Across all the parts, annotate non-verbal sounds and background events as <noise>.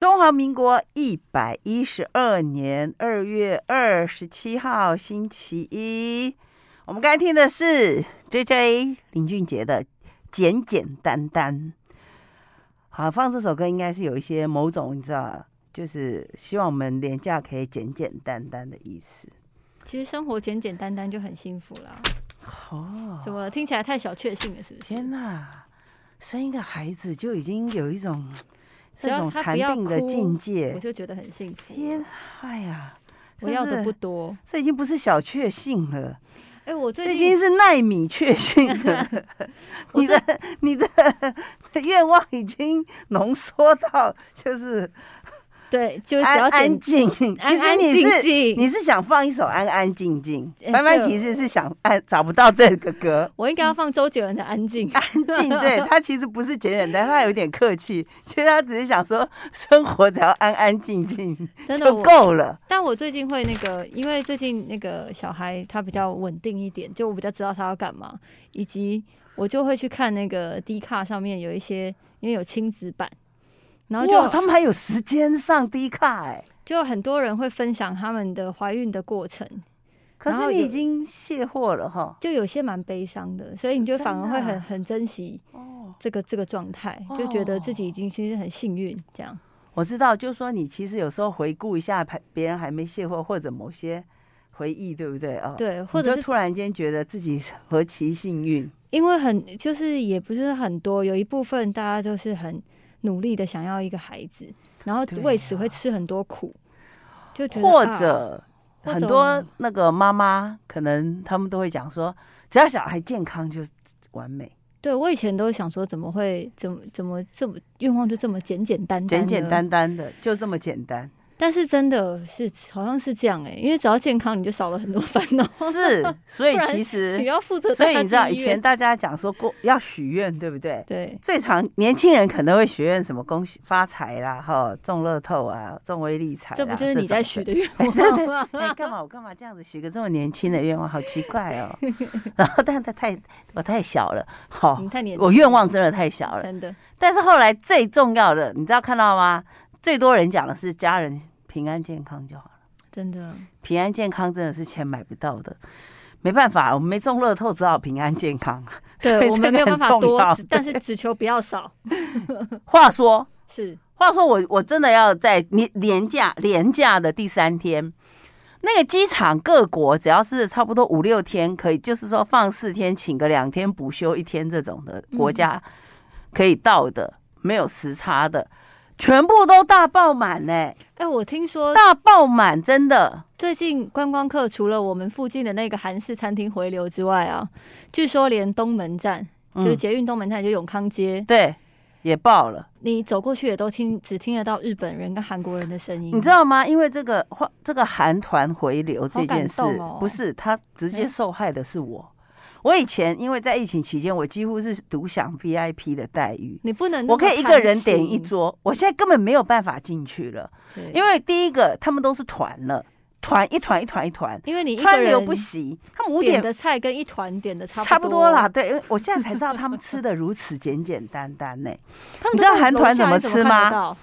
中华民国一百一十二年二月二十七号星期一，我们刚才听的是 JJ 林俊杰的《简简单单》。好，放这首歌应该是有一些某种你知道，就是希望我们廉价可以简简单单的意思。其实生活简简单单就很幸福了。哦，怎么了？听起来太小确幸了，是不是？天哪，生一个孩子就已经有一种。这种残病的境界，我就觉得很幸福。天，哎呀，我要的不多，这已经不是小确幸了。哎，我最近已经是奈米确幸了。<laughs> 你的你的 <laughs> 愿望已经浓缩到就是。对，就只要安安静。安安静静，你是想放一首安安静静？班班其实是想安，找不到这个歌。<laughs> 我应该要放周杰伦的《安静》。安静，对，<laughs> 他其实不是简简单，他有点客气。其实他只是想说，生活只要安安静静就够了。但我最近会那个，因为最近那个小孩他比较稳定一点，就我比较知道他要干嘛，以及我就会去看那个 D 卡上面有一些，因为有亲子版。然后就他们还有时间上低卡哎，就很多人会分享他们的怀孕的过程。可是你已经卸货了哈，就有些蛮悲伤的，所以你就反而会很很珍惜这个这个状态，就觉得自己已经其实很幸运这样。我知道，就是说你其实有时候回顾一下，别人还没卸货或者某些回忆，对不对啊？对，或者是突然间觉得自己何其幸运，因为很就是也不是很多，有一部分大家就是很。努力的想要一个孩子，然后为此会吃很多苦，啊、就觉得或者很多那个妈妈可能他们都会讲说，只要小孩健康就完美。对，我以前都想说，怎么会怎么怎么这么愿望就这么简简单单，简简单单的就这么简单。但是真的是好像是这样哎、欸，因为只要健康，你就少了很多 <laughs> 烦恼。是，<laughs> 所以其实你要负责。所以你知道以前大家讲说过要许愿，对不对？对。最常年轻人可能会许愿什么恭喜发财啦，哈，中乐透啊，中威利财。这不就是你在许的愿 <laughs> 望吗？哎，干嘛我干嘛这样子许个这么年轻的愿望？好奇怪哦。然后，但他太我太小了，好，你太年，我愿望真的太小了，真的。但是后来最重要的，你知道看到吗？最多人讲的是家人。平安健康就好了，真的。平安健康真的是钱买不到的，没办法，我们没中乐透，只好平安健康。对，我们没有办法多，但是只求不要少。<laughs> 话说，<laughs> 是话说我，我我真的要在年年假年假的第三天，那个机场各国只要是差不多五六天，可以就是说放四天，请个两天补休一天这种的国家可以到的，嗯、没有时差的。全部都大爆满呢！哎，我听说大爆满，真的。最近观光客除了我们附近的那个韩式餐厅回流之外啊，据说连东门站，就是捷运东门站，就永康街，对，也爆了。你走过去也都听，只听得到日本人跟韩国人的声音。你知道吗？因为这个这个韩团回流这件事，不是他直接受害的是我。我以前因为在疫情期间，我几乎是独享 VIP 的待遇。你不能，我可以一个人点一桌。我现在根本没有办法进去了，因为第一个他们都是团了，团一团一团一团，因为你川流不息。他们五点的菜跟一团点的差差不多啦。对，因为我现在才知道他们吃的如此简简单单呢。你知道韩团怎么吃吗？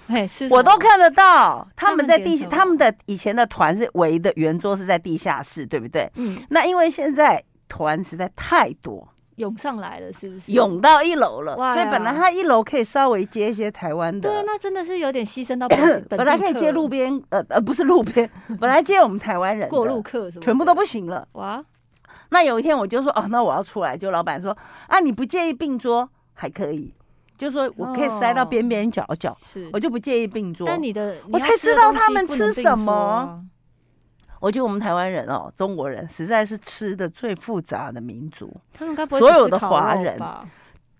我都看得到，他们在地下，他们的以前的团是围的圆桌是在地下室，对不对？嗯，那因为现在。团实在太多，涌上来了，是不是？涌到一楼了，所以本来他一楼可以稍微接一些台湾的。对，那真的是有点牺牲到本来可以接路边，呃呃，不是路边，本来接我们台湾人过路客，全部都不行了。哇！那有一天我就说，哦，那我要出来，就老板说，啊，你不介意并桌还可以，就说我可以塞到边边角角，是我就不介意并桌。但你的，我才知道他们吃什么。我觉得我们台湾人哦，中国人实在是吃的最复杂的民族。他们该不会所有的华人，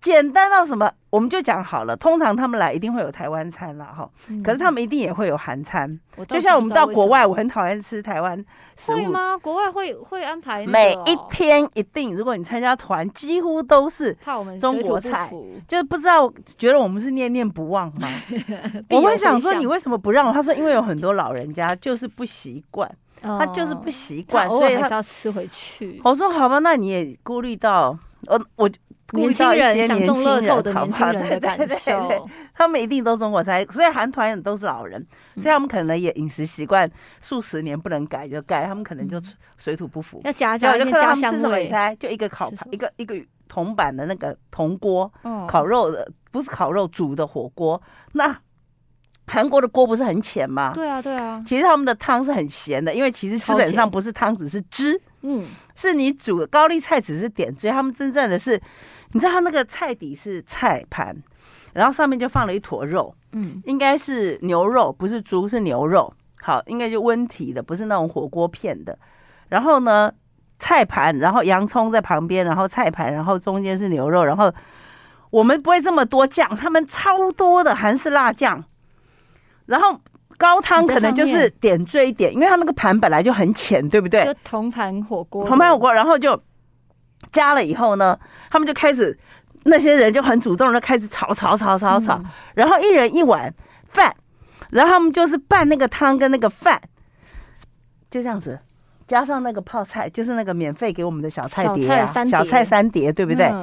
简单到什么？我们就讲好了。通常他们来一定会有台湾餐啦，哈。可是他们一定也会有韩餐。就像我们到国外，我很讨厌吃台湾食物。会吗？国外会会安排每一天一定，如果你参加团，几乎都是中国菜。就是不知道觉得我们是念念不忘吗？<laughs> 我们想说你为什么不让我？他说因为有很多老人家就是不习惯。他就是不习惯，所以他要吃回去。我说好吧，那你也顾虑到我，我年轻人想中乐透的年轻人的感受，他们一定都中国菜，所以韩团也都是老人，所以他们可能也饮食习惯数十年不能改就改，他们可能就水土不服。要加加一些家乡味，就一个烤盘，一个一个铜板的那个铜锅，烤肉的不是烤肉煮的火锅。那韩国的锅不是很浅吗？对啊对啊，其实他们的汤是很咸的，因为其实基本上不是汤，只是汁。嗯，是你煮的高丽菜只是点缀，他们真正的是。你知道他那个菜底是菜盘，然后上面就放了一坨肉，嗯，应该是牛肉，不是猪，是牛肉。好，应该就温体的，不是那种火锅片的。然后呢，菜盘，然后洋葱在旁边，然后菜盘，然后中间是牛肉。然后我们不会这么多酱，他们超多的韩式辣酱。然后高汤可能就是点缀一点，因为他那个盘本来就很浅，对不对？就铜盘火锅，铜盘火锅，然后就。加了以后呢，他们就开始，那些人就很主动的开始炒炒炒炒炒，然后一人一碗饭，然后他们就是拌那个汤跟那个饭，就这样子，加上那个泡菜，就是那个免费给我们的小菜碟啊，小菜三碟，对不对？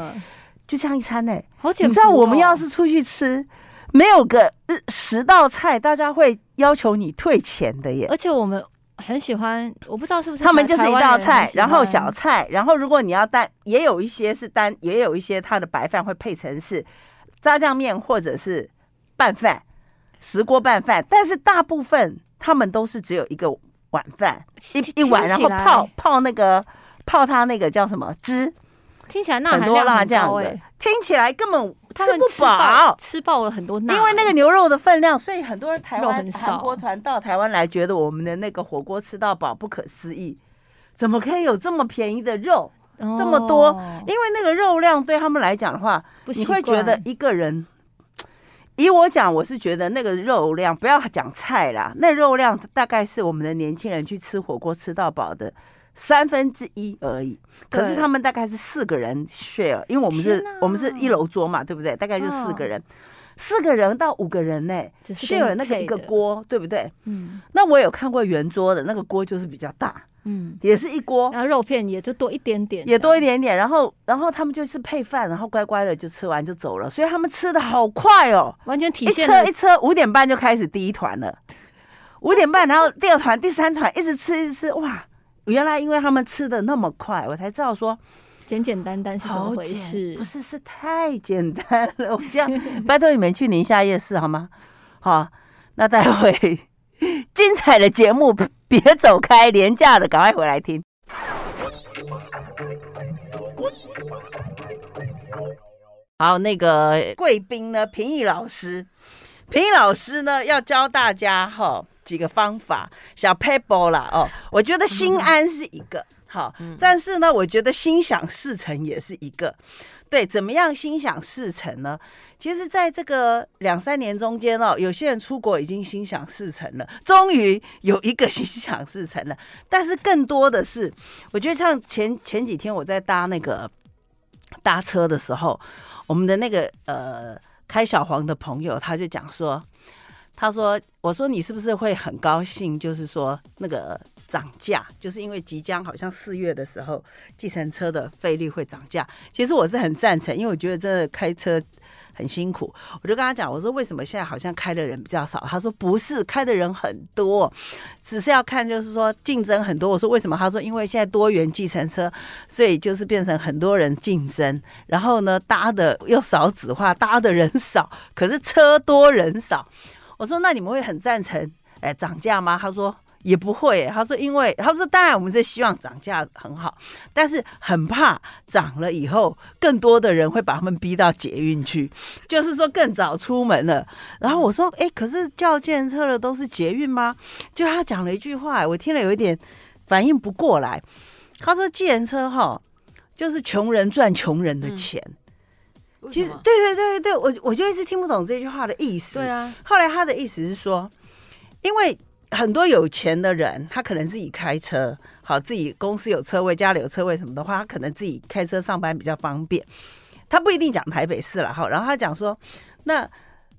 就这样一餐呢，你知道我们要是出去吃，没有个十道菜，大家会要求你退钱的耶，而且我们。很喜欢，我不知道是不是他们就是一道菜，然后小菜，然后如果你要单，也有一些是单，也有一些它的白饭会配成是炸酱面或者是拌饭，石锅拌饭，但是大部分他们都是只有一个碗饭，一一碗，然后泡泡那个泡它那个叫什么汁。听起来钠含量很多辣酱的，听起来根本吃不饱，吃爆了很多钠。因为那个牛肉的分量，所以很多人台湾韩国团到台湾来，觉得我们的那个火锅吃到饱，不可思议，怎么可以有这么便宜的肉，这么多？因为那个肉量对他们来讲的话，你会觉得一个人，以我讲，我是觉得那个肉量，不要讲菜啦，那肉量大概是我们的年轻人去吃火锅吃到饱的。三分之一而已，可是他们大概是四个人 share，因为我们是我们是一楼桌嘛，对不对？大概就四个人，四个人到五个人呢，share 那个一个锅，对不对？嗯。那我有看过圆桌的那个锅就是比较大，嗯，也是一锅，然后肉片也就多一点点，也多一点点。然后然后他们就是配饭，然后乖乖的就吃完就走了，所以他们吃的好快哦，完全体现一车一车五点半就开始第一团了，五点半，然后第二团、第三团一直吃一直吃，哇！原来因为他们吃的那么快，我才知道说简简单单是怎么回事。不是，是太简单了。我这样 <laughs> 拜托你们去宁夏夜市好吗？好，那待会精彩的节目别走开，廉价的赶快回来听。好，那个贵宾呢？平易老师，平易老师呢要教大家哈。几个方法，小撇步啦哦，我觉得心安是一个好，但是呢，我觉得心想事成也是一个。对，怎么样心想事成呢？其实，在这个两三年中间哦，有些人出国已经心想事成了，终于有一个心想事成了。但是更多的是，我觉得像前前几天我在搭那个搭车的时候，我们的那个呃开小黄的朋友他就讲说。他说：“我说你是不是会很高兴？就是说那个涨价，就是因为即将好像四月的时候，计程车的费率会涨价。其实我是很赞成，因为我觉得真的开车很辛苦。我就跟他讲，我说为什么现在好像开的人比较少？他说不是，开的人很多，只是要看就是说竞争很多。我说为什么？他说因为现在多元计程车，所以就是变成很多人竞争。然后呢，搭的又少子化，搭的人少，可是车多人少。”我说：“那你们会很赞成哎涨价吗？”他说：“也不会。”他说：“因为他说当然我们是希望涨价很好，但是很怕涨了以后更多的人会把他们逼到捷运去，就是说更早出门了。”然后我说：“哎，可是叫计程车的都是捷运吗？”就他讲了一句话，我听了有一点反应不过来。他说：“计程车哈，就是穷人赚穷人的钱。嗯”其实，对对对对，我我就一直听不懂这句话的意思。对啊，后来他的意思是说，因为很多有钱的人，他可能自己开车，好，自己公司有车位，家里有车位什么的话，他可能自己开车上班比较方便。他不一定讲台北市了哈，然后他讲说，那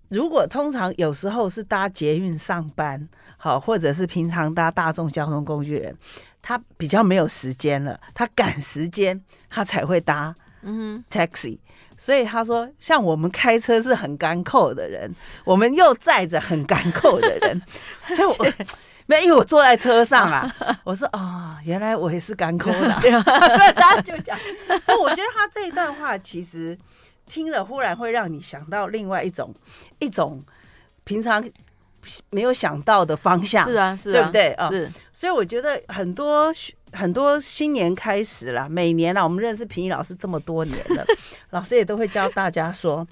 如果通常有时候是搭捷运上班，好，或者是平常搭大众交通工具人，他比较没有时间了，他赶时间，他才会搭。嗯，taxi。所以他说，像我们开车是很干扣的人，<laughs> 我们又载着很干扣的人。<laughs> 所以我 <laughs> 没有，因为我坐在车上啊。我说哦，原来我也是干扣的。他就讲，那我觉得他这一段话其实听了，忽然会让你想到另外一种一种平常没有想到的方向。是啊，是啊，对不对？是、哦。所以我觉得很多。很多新年开始了，每年啊，我们认识平易老师这么多年了，<laughs> 老师也都会教大家说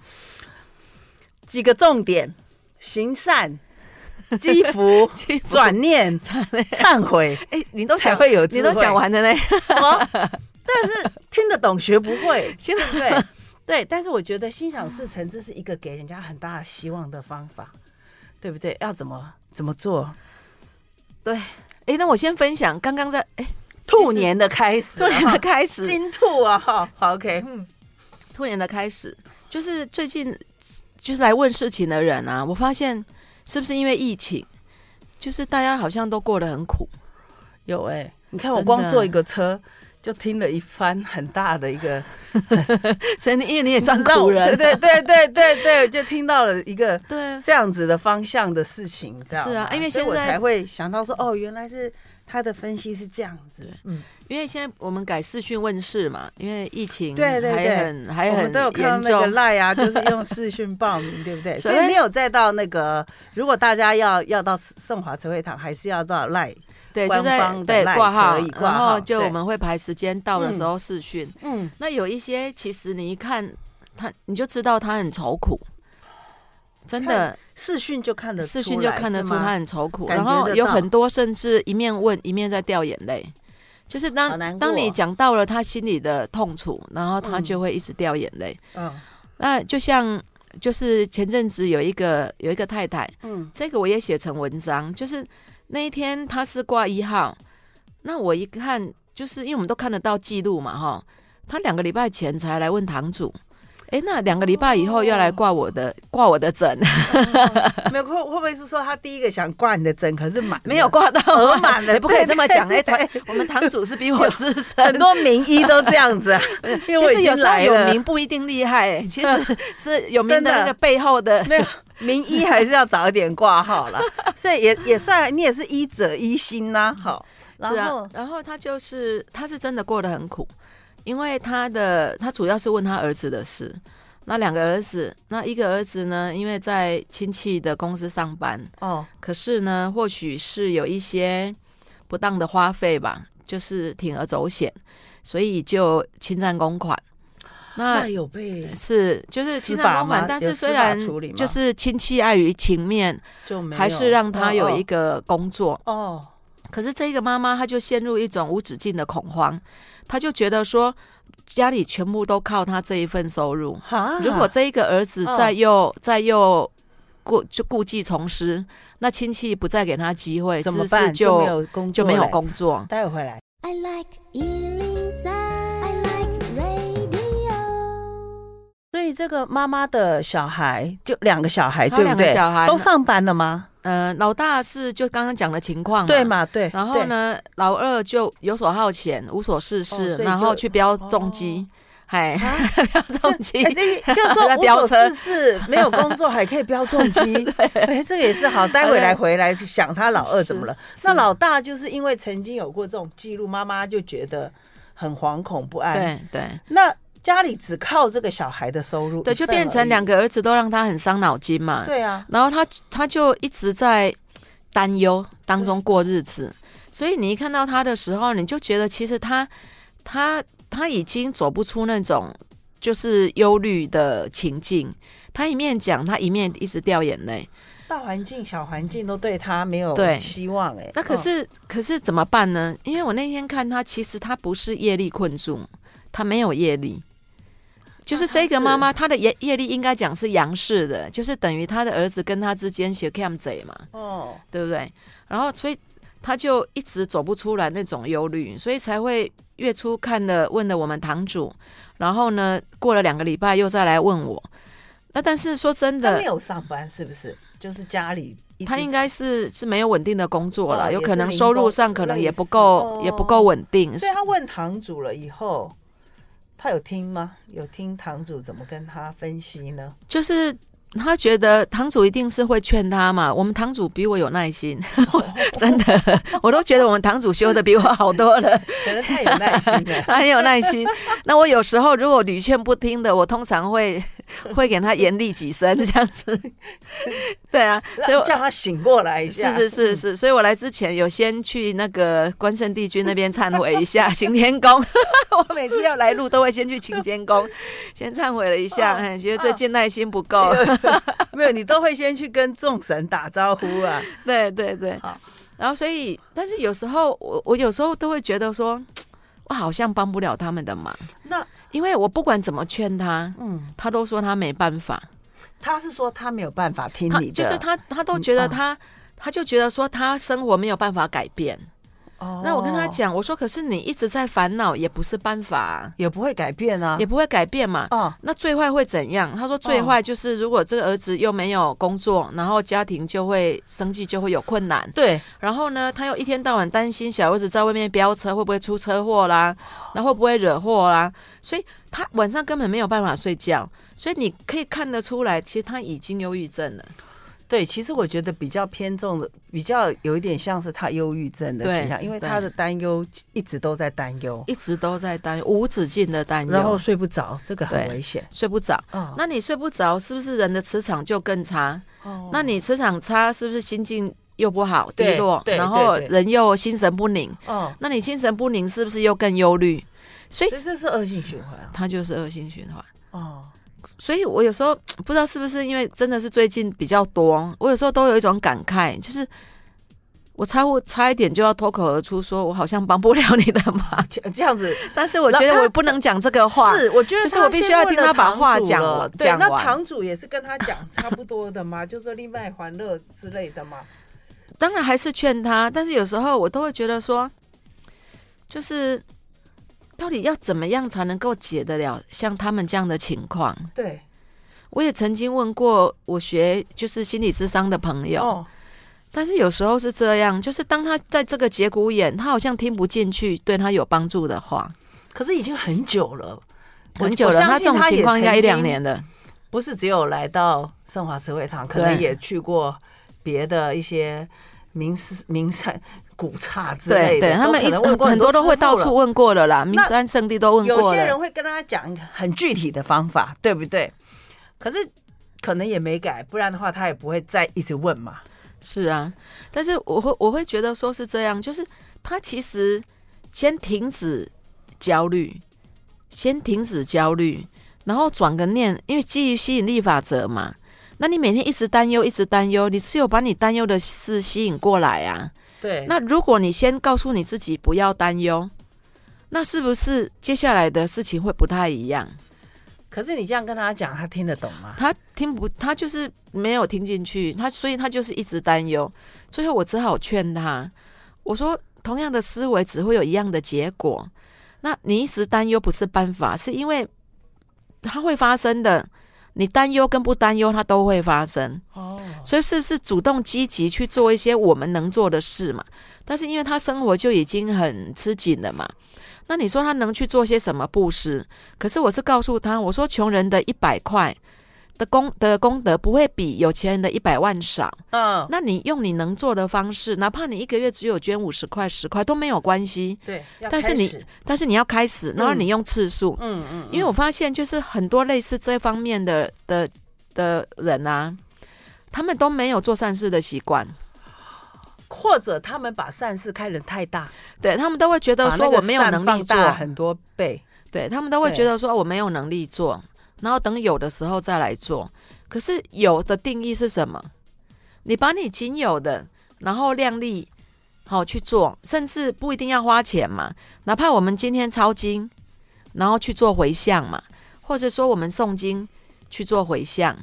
几个重点：行善、<laughs> 积福、转念、<laughs> 忏悔。哎、欸，你都才会有，你都讲完了呢。但是听得懂学不会，对不对？对，但是我觉得心想事成，这是一个给人家很大的希望的方法，对不对？要怎么怎么做？对，哎、欸，那我先分享刚刚在哎。欸兔年的开始，兔年的开始，金兔啊，<laughs> 好，OK，嗯，兔年的开始，就是最近就是来问事情的人啊，我发现是不是因为疫情，就是大家好像都过得很苦。有哎、欸，你看我光坐一个车就听了一番很大的一个，<laughs> 所以你因为你也算苦人，对对对对对对，就听到了一个对。这样子的方向的事情，这样是啊，因为现在我才会想到说，哦，原来是。他的分析是这样子，嗯，因为现在我们改视讯问世嘛，因为疫情对对对，还很都有看到那个 Line 啊，就是用视讯报名，对不对？<laughs> 所以没有再到那个，如果大家要要到盛华慈惠堂，还是要到 Line 对，就在对挂号，然后就我们会排时间到的时候视讯。嗯，那有一些其实你一看他，你就知道他很愁苦。真的。视讯就看得视讯就看得出他很愁苦，然后有很多甚至一面问一面在掉眼泪，就是当当你讲到了他心里的痛楚，然后他就会一直掉眼泪。嗯，那就像就是前阵子有一个有一个太太，嗯，这个我也写成文章，就是那一天他是挂一号，那我一看就是因为我们都看得到记录嘛，哈，他两个礼拜前才来问堂主。哎，那两个礼拜以后要来挂我的挂、<laughs> 哦、我的诊，没有会会不会是说他第一个想挂你的诊，可是满没有挂到额满了，也不可以这么讲。哎，对，我们堂主是比我资深，很多名医都这样子、啊。<laughs> 其实有时候有名不一定厉害，<laughs> 其实是有名的那个背后的，的没有名医还是要早一点挂号啦。所以也也算你也是医者医心呐、啊。好，然后、啊、然后他就是他是真的过得很苦。因为他的他主要是问他儿子的事，那两个儿子，那一个儿子呢，因为在亲戚的公司上班哦，可是呢，或许是有一些不当的花费吧，就是铤而走险，所以就侵占公款。那，那有被是就是侵占公款，但是虽然就是亲戚碍于情面，就没还是让他有一个工作哦。可是这个妈妈她就陷入一种无止境的恐慌。他就觉得说，家里全部都靠他这一份收入。如果这一个儿子再又再又顾就故技重施，那亲戚不再给他机会，是不是就没有工作？就没有工作？待会回来。I like 103, I like radio。所以这个妈妈的小孩就两个小孩，对不对？小孩都上班了吗？呃，老大是就刚刚讲的情况，对嘛？对。然后呢，老二就游手好闲，无所事事，然后去飙重机，嗨，标重机，就是说 <laughs> 无所事事，没有工作还可以标重机，<laughs> 哎，这个也是好。待会来回来就想他老二怎么了？那老大就是因为曾经有过这种记录，妈妈就觉得很惶恐不安。对对。那。家里只靠这个小孩的收入，对，就变成两个儿子都让他很伤脑筋嘛。对啊，然后他他就一直在担忧当中过日子，所以你一看到他的时候，你就觉得其实他他他已经走不出那种就是忧虑的情境。他一面讲，他一面一直掉眼泪。大环境、小环境都对他没有希望哎。那可是、哦、可是怎么办呢？因为我那天看他，其实他不是业力困住，他没有业力。就是这个妈妈，她的业业力应该讲是阳世的，就是等于她的儿子跟她之间写 cam 贼嘛，哦，对不对？然后所以她就一直走不出来那种忧虑，所以才会月初看了问了我们堂主，然后呢过了两个礼拜又再来问我。那但是说真的，没有上班是不是？就是家里他应该是是没有稳定的工作了，有可能收入上可能也不够，也不够稳定。所以他问堂主了以后。他有听吗？有听堂主怎么跟他分析呢？就是。他觉得堂主一定是会劝他嘛，我们堂主比我有耐心，<laughs> 真的，我都觉得我们堂主修的比我好多了，可能太有耐心了，<laughs> 他很有耐心。那我有时候如果屡劝不听的，我通常会会给他严厉几声，<laughs> 这样子。<laughs> 对啊，所以叫他醒过来一下。是是是是，所以我来之前有先去那个关圣帝君那边忏悔一下，擎天宫。<laughs> 我每次要来路都会先去擎天宫，先忏悔了一下，哎，觉得最近耐心不够。没有，你都会先去跟众神打招呼啊。对对对，好。然后所以，但是有时候我我有时候都会觉得说，我好像帮不了他们的忙。那因为我不管怎么劝他，嗯，他都说他没办法。他是说他没有办法听你的，就是他他都觉得他、嗯哦、他就觉得说他生活没有办法改变。哦，那我跟他讲，我说可是你一直在烦恼也不是办法，啊，也不会改变啊，也不会改变嘛。哦，那最坏会怎样？他说最坏就是如果这个儿子又没有工作，然后家庭就会生计就会有困难。对，然后呢，他又一天到晚担心小儿子在外面飙车会不会出车祸啦，然后会不会惹祸啦，所以他晚上根本没有办法睡觉。所以你可以看得出来，其实他已经忧郁症了。对，其实我觉得比较偏重的，比较有一点像是他忧郁症的倾向，因为他的担忧一直都在担忧，一直都在担忧，无止境的担忧，然后睡不着，这个很危险，睡不着。哦，那你睡不着，是不是人的磁场就更差？哦，那你磁场差，是不是心境又不好，低落？然后人又心神不宁。哦，那你心神不宁，是不是又更忧虑？所以，所以这是恶性循环，它就是恶性循环。哦。所以，我有时候不知道是不是因为真的是最近比较多，我有时候都有一种感慨，就是我差不差一点就要脱口而出，说我好像帮不了你的忙，<laughs> 这样子。但是我觉得我不能讲这个话，是我觉得就是我必须要听他把话讲了。对，那堂主也是跟他讲差不多的嘛？就是说另外还乐之类的嘛？当然还是劝他，但是有时候我都会觉得说，就是。到底要怎么样才能够解得了像他们这样的情况？对，我也曾经问过我学就是心理智商的朋友，哦，但是有时候是这样，就是当他在这个节骨眼，他好像听不进去对他有帮助的话。可是已经很久了，很久了，他这种情况应该一两年了，不是只有来到圣华慈惠堂，可能也去过别的一些名师名山。古刹之类的，对对，他们一直很多都会到处问过了啦，名山圣地都问过了。有些人会跟他讲一个很具体的方法，对不对？可是可能也没改，不然的话他也不会再一直问嘛。是啊，但是我会我会觉得说是这样，就是他其实先停止焦虑，先停止焦虑，然后转个念，因为基于吸引力法则嘛。那你每天一直担忧，一直担忧，你是有把你担忧的事吸引过来啊？对，那如果你先告诉你自己不要担忧，那是不是接下来的事情会不太一样？可是你这样跟他讲，他听得懂吗？他听不，他就是没有听进去，他所以他就是一直担忧。最后我只好劝他，我说同样的思维只会有一样的结果。那你一直担忧不是办法，是因为它会发生的。你担忧跟不担忧，它都会发生。哦，所以是不是主动积极去做一些我们能做的事嘛？但是因为他生活就已经很吃紧了嘛，那你说他能去做些什么布施？可是我是告诉他，我说穷人的一百块。的功的功德不会比有钱人的一百万少。嗯，那你用你能做的方式，哪怕你一个月只有捐五十块、十块都没有关系。对，但是你但是你要开始，然后你用次数。嗯嗯，嗯。因为我发现，就是很多类似这方面的的的人啊，他们都没有做善事的习惯，或者他们把善事开得太大，对他们都会觉得说我没有能力做很多倍，对他们都会觉得说我没有能力做。然后等有的时候再来做，可是有的定义是什么？你把你仅有的，然后量力好去做，甚至不一定要花钱嘛。哪怕我们今天抄经，然后去做回向嘛，或者说我们诵经去做回向，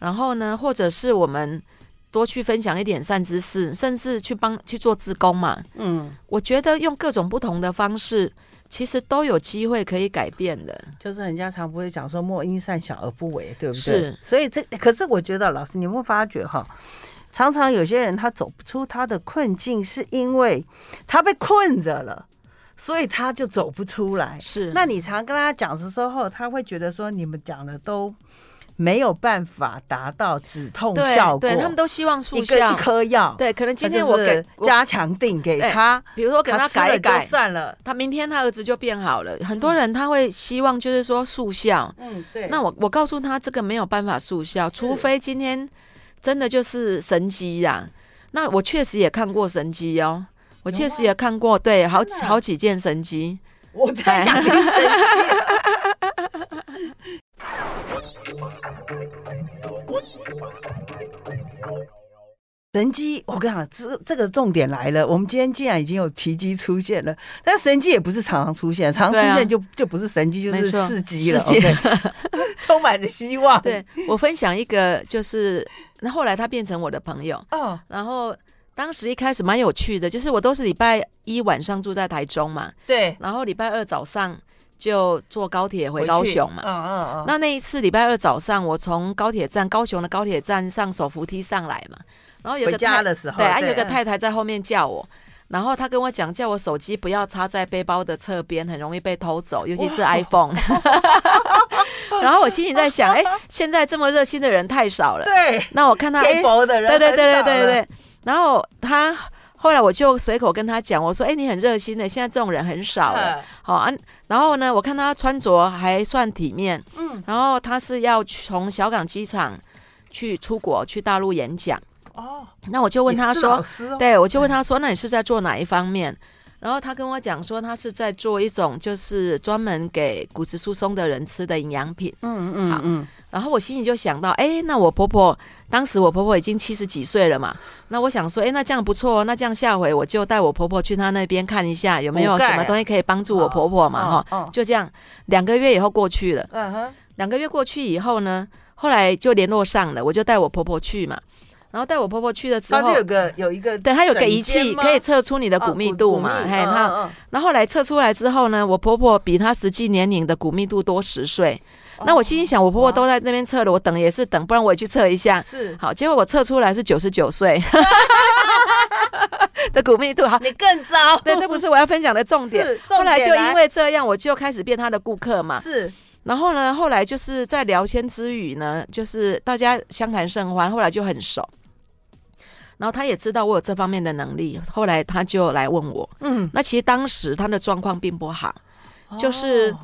然后呢，或者是我们多去分享一点善知识，甚至去帮去做自工嘛。嗯，我觉得用各种不同的方式。其实都有机会可以改变的，就是人家常不会讲说“莫因善小而不为”，对不对？是。所以这可是我觉得老师，你有没有发觉哈？常常有些人他走不出他的困境，是因为他被困着了，所以他就走不出来。是，那你常跟他讲的时候，他会觉得说你们讲的都。没有办法达到止痛效果，对，对他们都希望速效。一颗药，对，可能今天我给加强定给他，比如说给他改一改就算了，他明天他儿子就变好了。很多人他会希望就是说速效，嗯，对。那我我告诉他这个没有办法速效，除非今天真的就是神机呀、啊。那我确实也看过神机哦，我确实也看过，对，好好几件神机。我在讲神迹。<laughs> 神机，我跟你讲，这这个重点来了。我们今天竟然已经有奇迹出现了，但神机也不是常常出现，常常出现就、啊、就不是神机，就是事迹了。Okay? <laughs> 充满着希望。对，我分享一个，就是那后来他变成我的朋友哦。然后当时一开始蛮有趣的，就是我都是礼拜一晚上住在台中嘛，对，然后礼拜二早上。就坐高铁回高雄嘛，嗯嗯嗯。那那一次礼拜二早上，我从高铁站高雄的高铁站上手扶梯上来嘛，然后有个回家的时候，对，啊有个太太在后面叫我，然后她跟我讲，叫我手机不要插在背包的侧边，很容易被偷走，尤其是 iPhone。<laughs> 然后我心里在想，哎，现在这么热心的人太少了，对。那我看他，哎，对对对对对对对。然后他。后来我就随口跟他讲，我说：“哎，你很热心的，现在这种人很少了。好啊，然后呢，我看他穿着还算体面，嗯，然后他是要从小港机场去出国去大陆演讲。哦，那我就问他说，哦、对，我就问他说，那你是在做哪一方面？然后他跟我讲说，他是在做一种就是专门给骨质疏松的人吃的营养品。嗯嗯嗯。然后我心里就想到，哎，那我婆婆。”当时我婆婆已经七十几岁了嘛，那我想说，哎，那这样不错，那这样下回我就带我婆婆去她那边看一下，有没有什么东西可以帮助我婆婆嘛，哈，就这样，两个月以后过去了，嗯哼，两个月过去以后呢，后来就联络上了，我就带我婆婆去嘛，然后带我婆婆去的时候，她就有个有一个，对，她有个仪器可以测出你的骨密度嘛，嘿，她，然后后来测出来之后呢，我婆婆比她实际年龄的骨密度多十岁。那我心里想，我婆婆都在那边测了，我等也是等，不然我也去测一下。是，好，结果我测出来是九十九岁 <laughs> 的骨密度。好，你更糟。对，这不是我要分享的重点。后来就因为这样，我就开始变他的顾客嘛。是。然后呢，后来就是在聊天之余呢，就是大家相谈甚欢，后来就很熟。然后他也知道我有这方面的能力，后来他就来问我。嗯。那其实当时他的状况并不好，就是。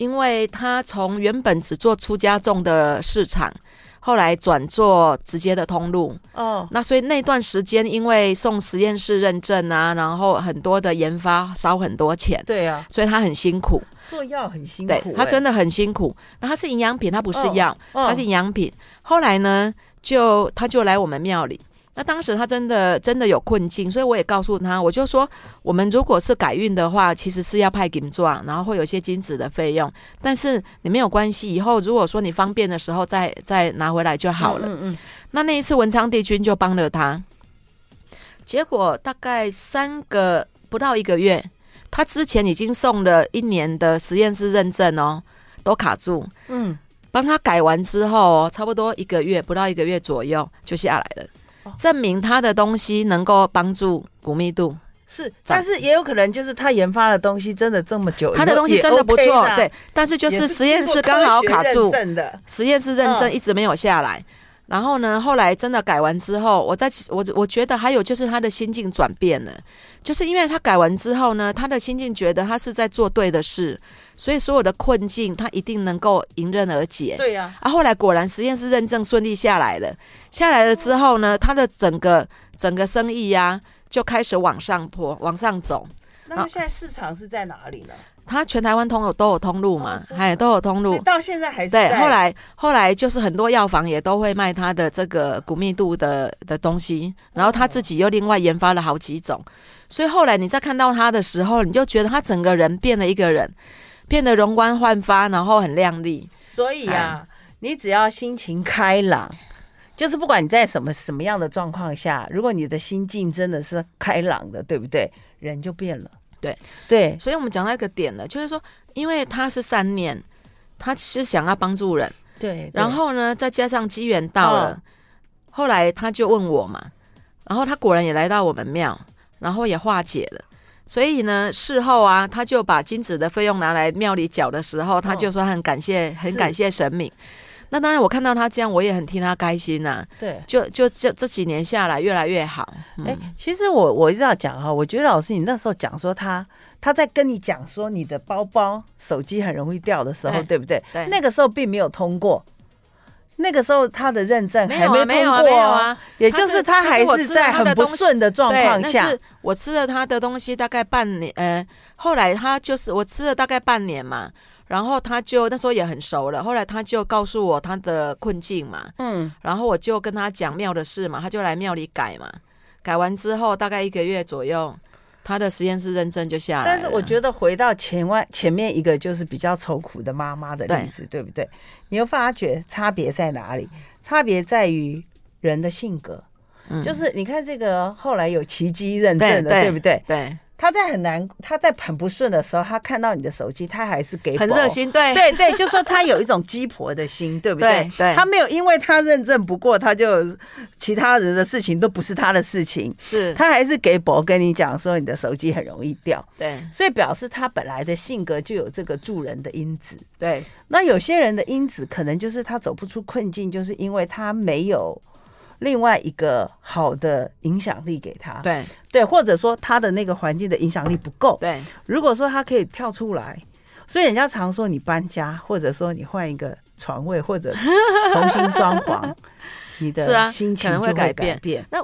因为他从原本只做出家重的市场，后来转做直接的通路。哦，那所以那段时间，因为送实验室认证啊，然后很多的研发烧很多钱。对啊，所以他很辛苦。做药很辛苦，欸，对，他真的很辛苦。那他是营养品，他不是药，哦哦，他是营养品。后来呢，就他就来我们庙里。那当时他真的真的有困境，所以我也告诉他，我就说，我们如果是改运的话，其实是要派金状，然后会有一些金子的费用，但是你没有关系，以后如果说你方便的时候再再拿回来就好了。嗯嗯。那那一次文昌帝君就帮了他，结果大概三个不到一个月，他之前已经送了一年的实验室认证哦，都卡住。嗯。帮他改完之后，差不多一个月不到一个月左右就下来了。证明他的东西能够帮助骨密度。是，但是也有可能就是他研发的东西真的这么久，他的东西真的不错，对，但是就是实验室刚好卡住，实验室认证一直没有下来。然后呢，后来真的改完之后，我在我我觉得还有就是他的心境转变了，就是因为他改完之后呢，他的心境觉得他是在做对的事，所以所有的困境他一定能够迎刃而解。对呀，啊，后来果然实验室认证顺利下来了，下来了之后呢，他的整个整个生意呀、啊、就开始往上坡，往上走。那么现在市场是在哪里呢？他全台湾通有都有通路嘛，还、哦、都有通路，到现在还是在对。后来后来就是很多药房也都会卖他的这个骨密度的的东西，然后他自己又另外研发了好几种，所以后来你在看到他的时候，你就觉得他整个人变了一个人，变得容光焕发，然后很亮丽。所以啊，你只要心情开朗，就是不管你在什么什么样的状况下，如果你的心境真的是开朗的，对不对？人就变了。对对，所以我们讲到一个点了，就是说，因为他是善念，他是想要帮助人，对，然后呢，再加上机缘到了，哦，后来他就问我嘛，然后他果然也来到我们庙，然后也化解了，所以呢，事后啊，他就把金子的费用拿来庙里缴的时候，他就说很感谢，哦、很感谢神明。那当然，我看到他这样，我也很替他开心呐、啊。对，就就这这几年下来，越来越好。哎、嗯，其实我我一直要讲哈，我觉得老师你那时候讲说他他在跟你讲说你的包包、手机很容易掉的时候，对，对不对？对，那个时候并没有通过。那个时候他的认证还没通过，没有啊，没有啊，也就是他还是在很不顺的状况下。我吃了他的东西大概半年，呃，后来他就是我吃了大概半年嘛，然后他就那时候也很熟了，后来他就告诉我他的困境嘛，嗯，然后我就跟他讲庙的事嘛，他就来庙里改嘛，改完之后大概一个月左右。他的实验室认证就下来，但是我觉得回到前外前面一个就是比较愁苦的妈妈的例子，对，对不对？你又发觉差别在哪里？差别在于人的性格，嗯，就是你看这个后来有奇迹认证的，对，对不对？对。他在很难，他在很不顺的时候，他看到你的手机，他还是给很热心，对对对，就说他有一种鸡婆的心，<laughs> 对不对？对，对，他没有因为他认证不过，他就其他人的事情都不是他的事情，是他还是给博跟你讲说你的手机很容易掉，对，所以表示他本来的性格就有这个助人的因子，对。那有些人的因子可能就是他走不出困境，就是因为他没有。另外一个好的影响力给他，对对，或者说他的那个环境的影响力不够，对。如果说他可以跳出来，所以人家常说你搬家，或者说你换一个床位，或者重新装潢，<laughs> 你的心情就会改变。那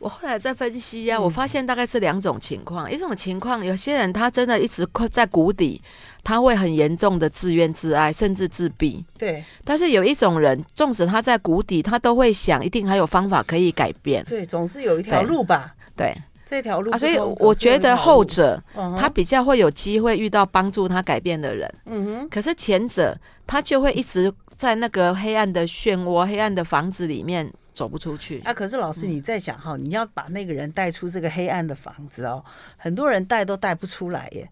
我后来在分析呀、啊，我发现大概是两种情况，一种情况有些人他真的一直在谷底。他会很严重的自怨自艾，甚至自闭。对，但是有一种人，纵使他在谷底，他都会想，一定还有方法可以改变。对，总是有一条路吧。对，这条路。啊，所以我觉得后者，他比较会有机会遇到帮助他改变的人。嗯哼。可是前者，他就会一直在那个黑暗的漩涡、黑暗的房子里面走不出去。啊，可是老师你在想哈，你要把那个人带出这个黑暗的房子哦，很多人带都带不出来耶。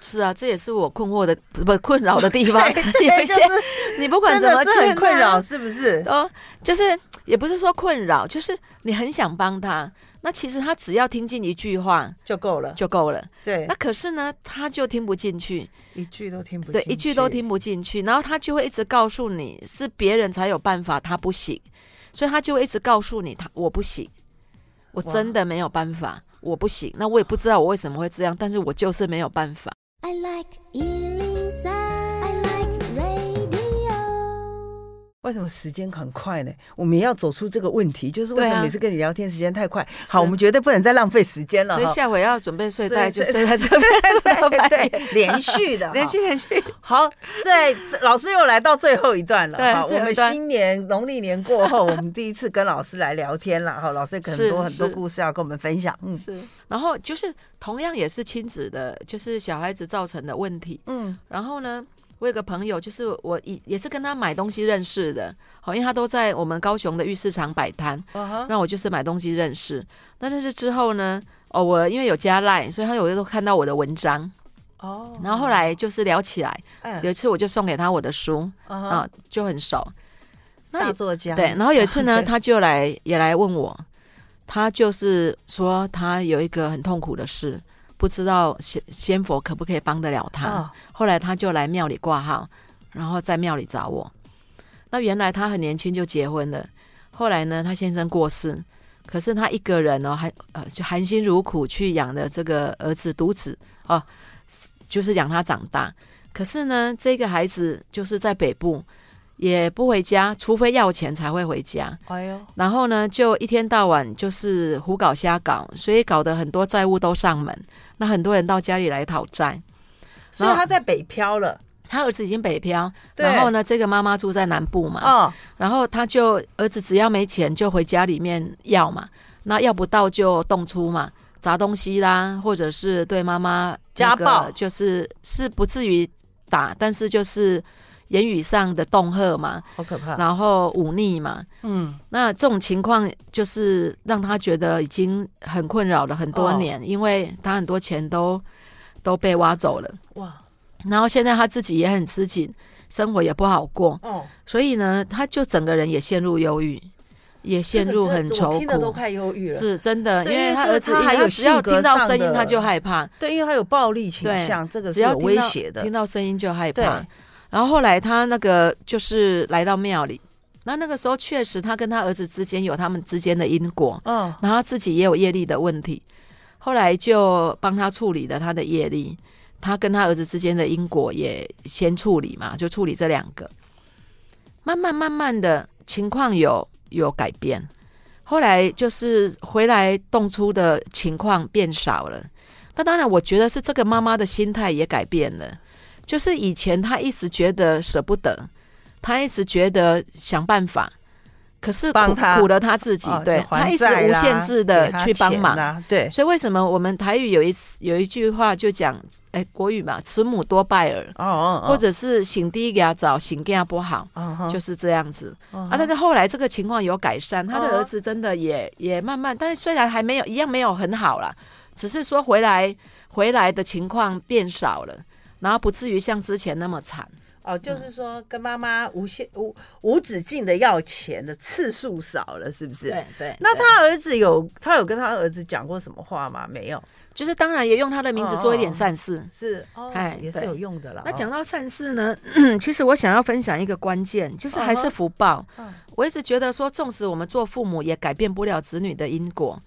是啊，这也是我困惑的不困扰的地方。<laughs> 对，对就是 <laughs> 你不管怎么劝，很困扰是不是？哦，就是也不是说困扰，就是你很想帮他。那其实他只要听进一句话就够了，就够了。对。那可是呢，他就听不进去，一句都听不进对，一句都听不进去。然后他就会一直告诉你是别人才有办法，他不行，所以他就会一直告诉你他我不行，我真的没有办法。我不行，那我也不知道我为什么会这样，但是我就是没有办法。I like 为什么时间很快呢？我们也要走出这个问题，就是为什么每次跟你聊天时间太快？啊、好，我们绝对不能再浪费时间了。所以下回要准备睡袋就睡在 <laughs> 这边，对，对，连续的，连续连续。好，在老师又来到最后一段了。好，我们新年农历年过后，我们第一次跟老师来聊天了。哈，老师很多很多故事要跟我们分享。嗯，是。然后就是同样也是亲子的，就是小孩子造成的问题。嗯，然后呢？我有个朋友，就是我也也是跟他买东西认识的，好，因为他都在我们高雄的玉市场摆摊，那、uh huh. 我就是买东西认识。那认识之后呢，哦，我因为有加 Line，所以他有时候看到我的文章，哦，oh. 然后后来就是聊起来。Uh. 有一次我就送给他我的书，uh huh. 啊，就很熟。大作家对，然后有一次呢，<laughs> 他就来也来问我，他就是说他有一个很痛苦的事。不知道仙仙佛可不可以帮得了他？哦、后来他就来庙里挂号，然后在庙里找我。那原来他很年轻就结婚了，后来呢，他先生过世，可是他一个人哦，还呃就含辛茹苦去养的这个儿子独子哦，就是养他长大。可是呢，这个孩子就是在北部。也不回家，除非要钱才会回家。哎呦，然后呢，就一天到晚就是胡搞瞎搞，所以搞得很多债务都上门。那很多人到家里来讨债，所以他在北漂了。他儿子已经北漂，然后呢，这个妈妈住在南部嘛。哦，然后他就儿子只要没钱就回家里面要嘛，那要不到就动粗嘛，砸东西啦，或者是对妈妈家暴，就是是不至于打，但是就是。言语上的恫吓嘛，好可怕。然后忤逆嘛，嗯，那这种情况就是让他觉得已经很困扰了很多年，哦、因为他很多钱都都被挖走了。哇！然后现在他自己也很吃紧，生活也不好过。哦，所以呢，他就整个人也陷入忧郁。也陷入很愁苦，听得都快忧郁了。是真的，因为他儿子他还有只要听到声音他就害怕，对，因为他有暴力倾向，这个是有威胁的。听到声音就害怕。然后后来他那个就是来到庙里，那那个时候确实他跟他儿子之间有他们之间的因果，嗯，然后他自己也有业力的问题，后来就帮他处理了他的业力，他跟他儿子之间的因果也先处理嘛，就处理这两个，慢慢慢慢的情况有有改变，后来就是回来动粗的情况变少了，那当然我觉得是这个妈妈的心态也改变了。就是以前他一直觉得舍不得，他一直觉得想办法，可是苦苦了他自己，哦、对他一直无限制的去帮忙，啊、对，所以为什么我们台语有一次有一句话就讲，哎、欸，国语嘛，慈母多败儿，哦哦哦，或者是醒第一给他找，醒给他不好，就是这样子，啊，但是后来这个情况有改善，他的儿子真的也也慢慢，但是虽然还没有一样没有很好啦，只是说回来回来的情况变少了。然后不至于像之前那么惨哦，就是说跟妈妈无限无无止境的要钱的次数少了，是不是？对对。那他儿子有他有跟他儿子讲过什么话吗？没有，就是当然也用他的名字做一点善事，哦、是，哎，也是有用的啦。那讲到善事呢，<clears throat> 其实我想要分享一个关键，就是还是福报。哦、我一直觉得说，纵使我们做父母也改变不了子女的因果，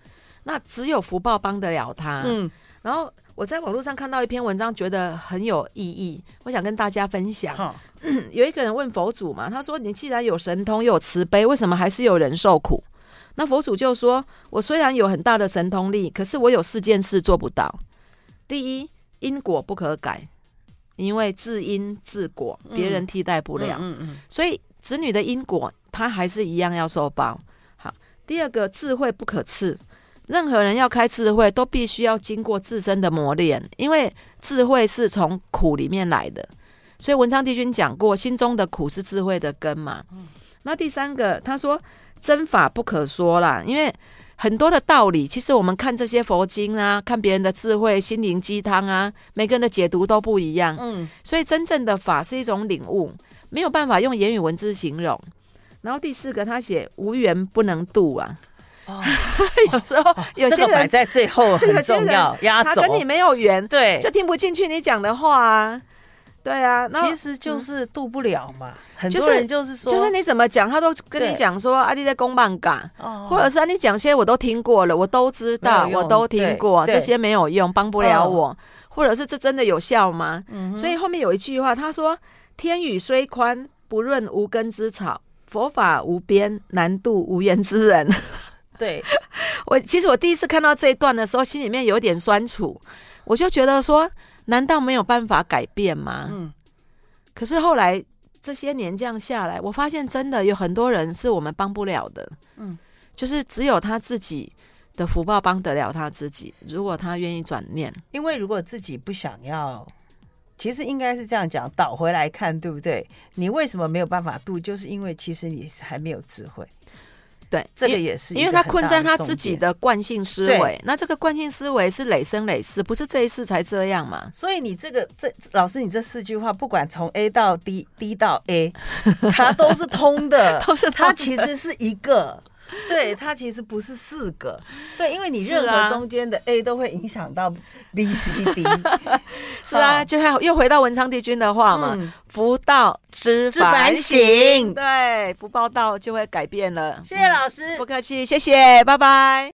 那只有福报帮得了他。嗯，然后。我在网络上看到一篇文章，觉得很有意义，我想跟大家分享。哦、<clears throat> 有一个人问佛祖嘛，他说：“你既然有神通又有慈悲，为什么还是有人受苦？”那佛祖就说：“我虽然有很大的神通力，可是我有四件事做不到。第一，因果不可改，因为自因自果，别人替代不了。嗯嗯嗯、所以子女的因果，他还是一样要受报。好，第二个，智慧不可赐。”任何人要开智慧，都必须要经过自身的磨练，因为智慧是从苦里面来的。所以文昌帝君讲过，心中的苦是智慧的根嘛。那第三个，他说真法不可说啦，因为很多的道理，其实我们看这些佛经啊，看别人的智慧、心灵鸡汤啊，每个人的解读都不一样。嗯，所以真正的法是一种领悟，没有办法用言语文字形容。然后第四个，他写无缘不能度啊。<laughs> 哦，有时候有些人摆在最后很重要，压轴。他跟你没有缘，对，就听不进去你讲的话啊。对啊，其实就是度不了嘛。很多人就是说，就是你怎么讲，他都跟你讲说阿弟在公办岗，或者是你讲些我都听过了，我都知道，我都听过，这些没有用，帮不了我，或者是这真的有效吗？所以后面有一句话，他说：“天宇虽宽，不润无根之草；佛法无边，难度无缘之人。” <laughs> <laughs> 对我，其实我第一次看到这一段的时候，心里面有点酸楚，我就觉得说，难道没有办法改变吗？嗯。可是后来这些年这样下来，我发现真的有很多人是我们帮不了的。嗯。就是只有他自己的福报帮得了他自己，如果他愿意转念。因为如果自己不想要，其实应该是这样讲，倒回来看，对不对？你为什么没有办法度？就是因为其实你还没有智慧。对，这个也是，因为他困在他自己的惯性思维。那这个惯性思维是累生累世，不是这一次才这样嘛？所以你这个这老师，你这四句话，不管从 A 到 D，D 到 A，它都是通的，<laughs> 都是它其实是一个。<laughs> 对，它其实不是四个，<laughs> 对，因为你任何中间的 A 都会影响到 B、C、D，<laughs> 是啊，就像又回到文昌帝君的话嘛，嗯、福到知反省，对，福报到就会改变了。谢谢老师，不客气，谢谢，拜拜。